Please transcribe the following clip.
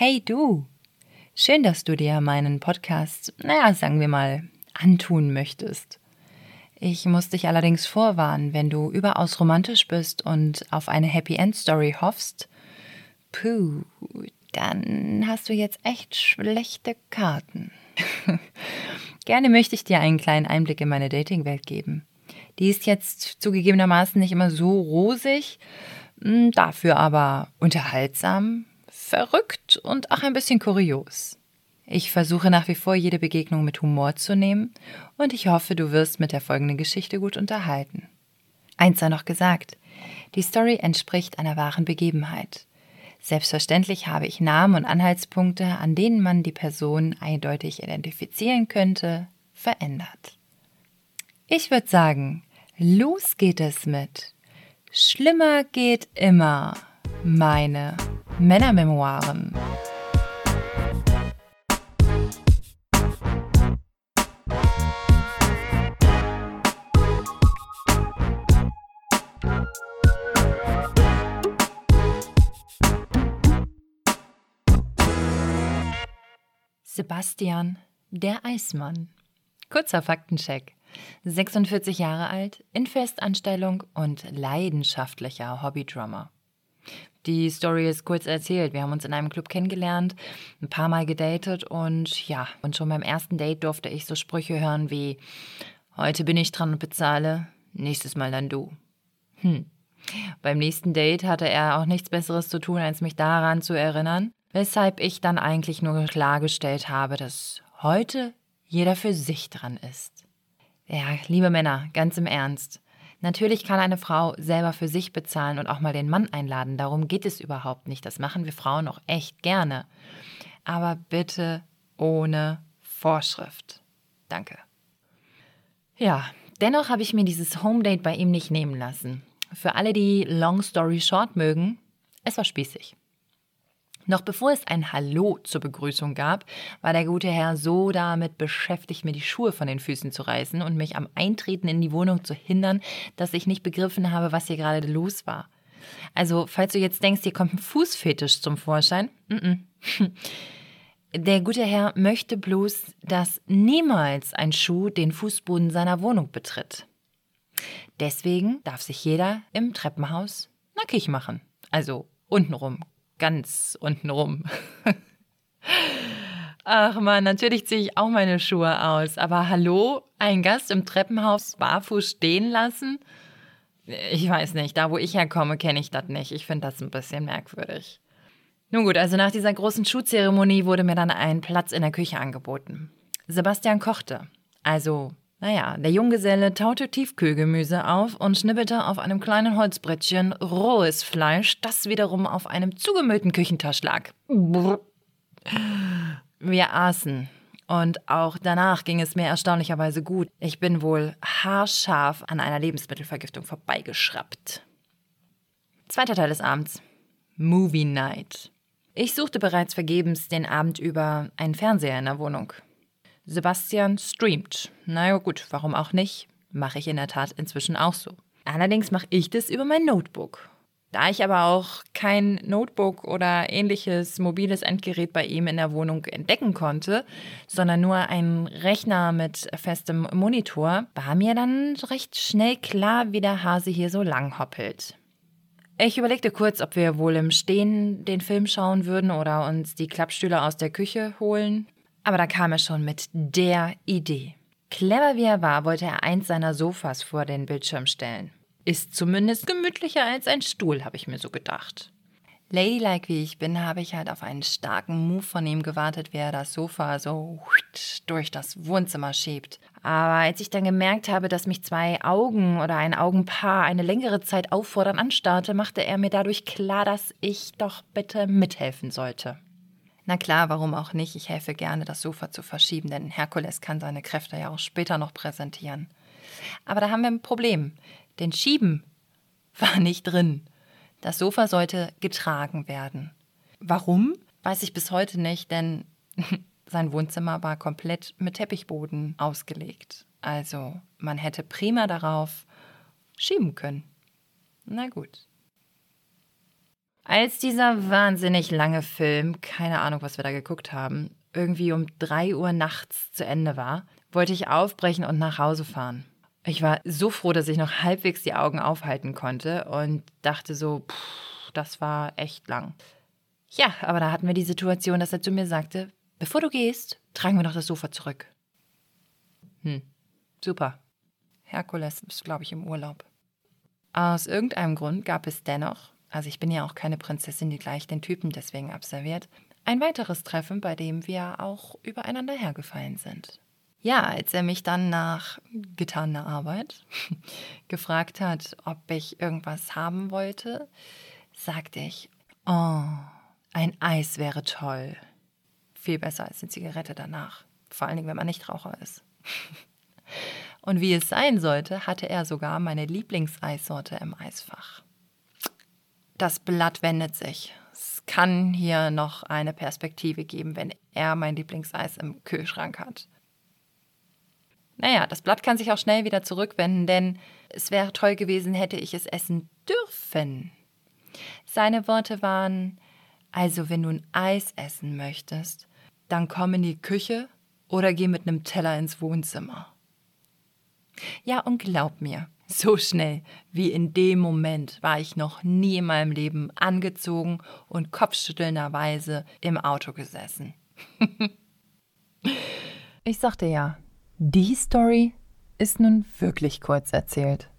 Hey du! Schön, dass du dir meinen Podcast, naja, sagen wir mal, antun möchtest. Ich muss dich allerdings vorwarnen, wenn du überaus romantisch bist und auf eine Happy End Story hoffst, puh, dann hast du jetzt echt schlechte Karten. Gerne möchte ich dir einen kleinen Einblick in meine Dating-Welt geben. Die ist jetzt zugegebenermaßen nicht immer so rosig, hm, dafür aber unterhaltsam, verrückt und auch ein bisschen kurios. Ich versuche nach wie vor jede Begegnung mit Humor zu nehmen und ich hoffe, du wirst mit der folgenden Geschichte gut unterhalten. Eins sei noch gesagt, die Story entspricht einer wahren Begebenheit. Selbstverständlich habe ich Namen und Anhaltspunkte, an denen man die Person eindeutig identifizieren könnte, verändert. Ich würde sagen, los geht es mit Schlimmer geht immer. Meine Männermemoiren. Sebastian, der Eismann. Kurzer Faktencheck. 46 Jahre alt, in Festanstellung und leidenschaftlicher Hobbydrummer. Die Story ist kurz erzählt. Wir haben uns in einem Club kennengelernt, ein paar Mal gedatet und ja, und schon beim ersten Date durfte ich so Sprüche hören wie: Heute bin ich dran und bezahle, nächstes Mal dann du. Hm. Beim nächsten Date hatte er auch nichts Besseres zu tun, als mich daran zu erinnern, weshalb ich dann eigentlich nur klargestellt habe, dass heute jeder für sich dran ist. Ja, liebe Männer, ganz im Ernst. Natürlich kann eine Frau selber für sich bezahlen und auch mal den Mann einladen. Darum geht es überhaupt nicht. Das machen wir Frauen auch echt gerne. Aber bitte ohne Vorschrift. Danke. Ja, dennoch habe ich mir dieses Home Date bei ihm nicht nehmen lassen. Für alle, die Long Story Short mögen, es war spießig. Noch bevor es ein Hallo zur Begrüßung gab, war der gute Herr so damit beschäftigt, mir die Schuhe von den Füßen zu reißen und mich am Eintreten in die Wohnung zu hindern, dass ich nicht begriffen habe, was hier gerade los war. Also, falls du jetzt denkst, hier kommt ein Fußfetisch zum Vorschein, n -n. Der gute Herr möchte bloß, dass niemals ein Schuh den Fußboden seiner Wohnung betritt. Deswegen darf sich jeder im Treppenhaus nackig machen. Also untenrum, ganz unten rum. Ach man, natürlich ziehe ich auch meine Schuhe aus. Aber hallo, ein Gast im Treppenhaus barfuß stehen lassen? Ich weiß nicht, da wo ich herkomme, kenne ich das nicht. Ich finde das ein bisschen merkwürdig. Nun gut, also nach dieser großen Schuhzeremonie wurde mir dann ein Platz in der Küche angeboten. Sebastian kochte. Also naja, der Junggeselle taute Tiefkühlgemüse auf und schnippelte auf einem kleinen Holzbrettchen rohes Fleisch, das wiederum auf einem zugemüllten Küchentisch lag. Wir aßen. Und auch danach ging es mir erstaunlicherweise gut. Ich bin wohl haarscharf an einer Lebensmittelvergiftung vorbeigeschraubt. Zweiter Teil des Abends. Movie Night. Ich suchte bereits vergebens den Abend über einen Fernseher in der Wohnung. Sebastian streamt. Na ja, gut, warum auch nicht? Mache ich in der Tat inzwischen auch so. Allerdings mache ich das über mein Notebook. Da ich aber auch kein Notebook oder ähnliches mobiles Endgerät bei ihm in der Wohnung entdecken konnte, sondern nur ein Rechner mit festem Monitor, war mir dann recht schnell klar, wie der Hase hier so lang hoppelt. Ich überlegte kurz, ob wir wohl im Stehen den Film schauen würden oder uns die Klappstühle aus der Küche holen. Aber da kam er schon mit der Idee. Clever wie er war, wollte er eins seiner Sofas vor den Bildschirm stellen. Ist zumindest gemütlicher als ein Stuhl, habe ich mir so gedacht. Ladylike wie ich bin, habe ich halt auf einen starken Move von ihm gewartet, wie er das Sofa so durch das Wohnzimmer schiebt. Aber als ich dann gemerkt habe, dass mich zwei Augen oder ein Augenpaar eine längere Zeit auffordern anstarrte, machte er mir dadurch klar, dass ich doch bitte mithelfen sollte. Na klar, warum auch nicht? Ich helfe gerne, das Sofa zu verschieben, denn Herkules kann seine Kräfte ja auch später noch präsentieren. Aber da haben wir ein Problem. Denn Schieben war nicht drin. Das Sofa sollte getragen werden. Warum? Weiß ich bis heute nicht, denn sein Wohnzimmer war komplett mit Teppichboden ausgelegt. Also man hätte prima darauf schieben können. Na gut. Als dieser wahnsinnig lange Film, keine Ahnung, was wir da geguckt haben, irgendwie um drei Uhr nachts zu Ende war, wollte ich aufbrechen und nach Hause fahren. Ich war so froh, dass ich noch halbwegs die Augen aufhalten konnte und dachte so, pff, das war echt lang. Ja, aber da hatten wir die Situation, dass er zu mir sagte, bevor du gehst, tragen wir noch das Sofa zurück. Hm, super. Herkules ist, glaube ich, im Urlaub. Aus irgendeinem Grund gab es dennoch, also ich bin ja auch keine Prinzessin, die gleich den Typen deswegen absolviert, ein weiteres Treffen, bei dem wir auch übereinander hergefallen sind. Ja, als er mich dann nach getaner Arbeit gefragt hat, ob ich irgendwas haben wollte, sagte ich, oh, ein Eis wäre toll. Viel besser als eine Zigarette danach. Vor allen Dingen, wenn man nicht Raucher ist. Und wie es sein sollte, hatte er sogar meine Lieblingseissorte im Eisfach. Das Blatt wendet sich. Es kann hier noch eine Perspektive geben, wenn er mein Lieblingseis im Kühlschrank hat. Naja, das Blatt kann sich auch schnell wieder zurückwenden, denn es wäre toll gewesen, hätte ich es essen dürfen. Seine Worte waren, also wenn du ein Eis essen möchtest, dann komm in die Küche oder geh mit einem Teller ins Wohnzimmer. Ja, und glaub mir, so schnell wie in dem Moment war ich noch nie in meinem Leben angezogen und kopfschüttelnderweise im Auto gesessen. ich sagte ja, die Story ist nun wirklich kurz erzählt.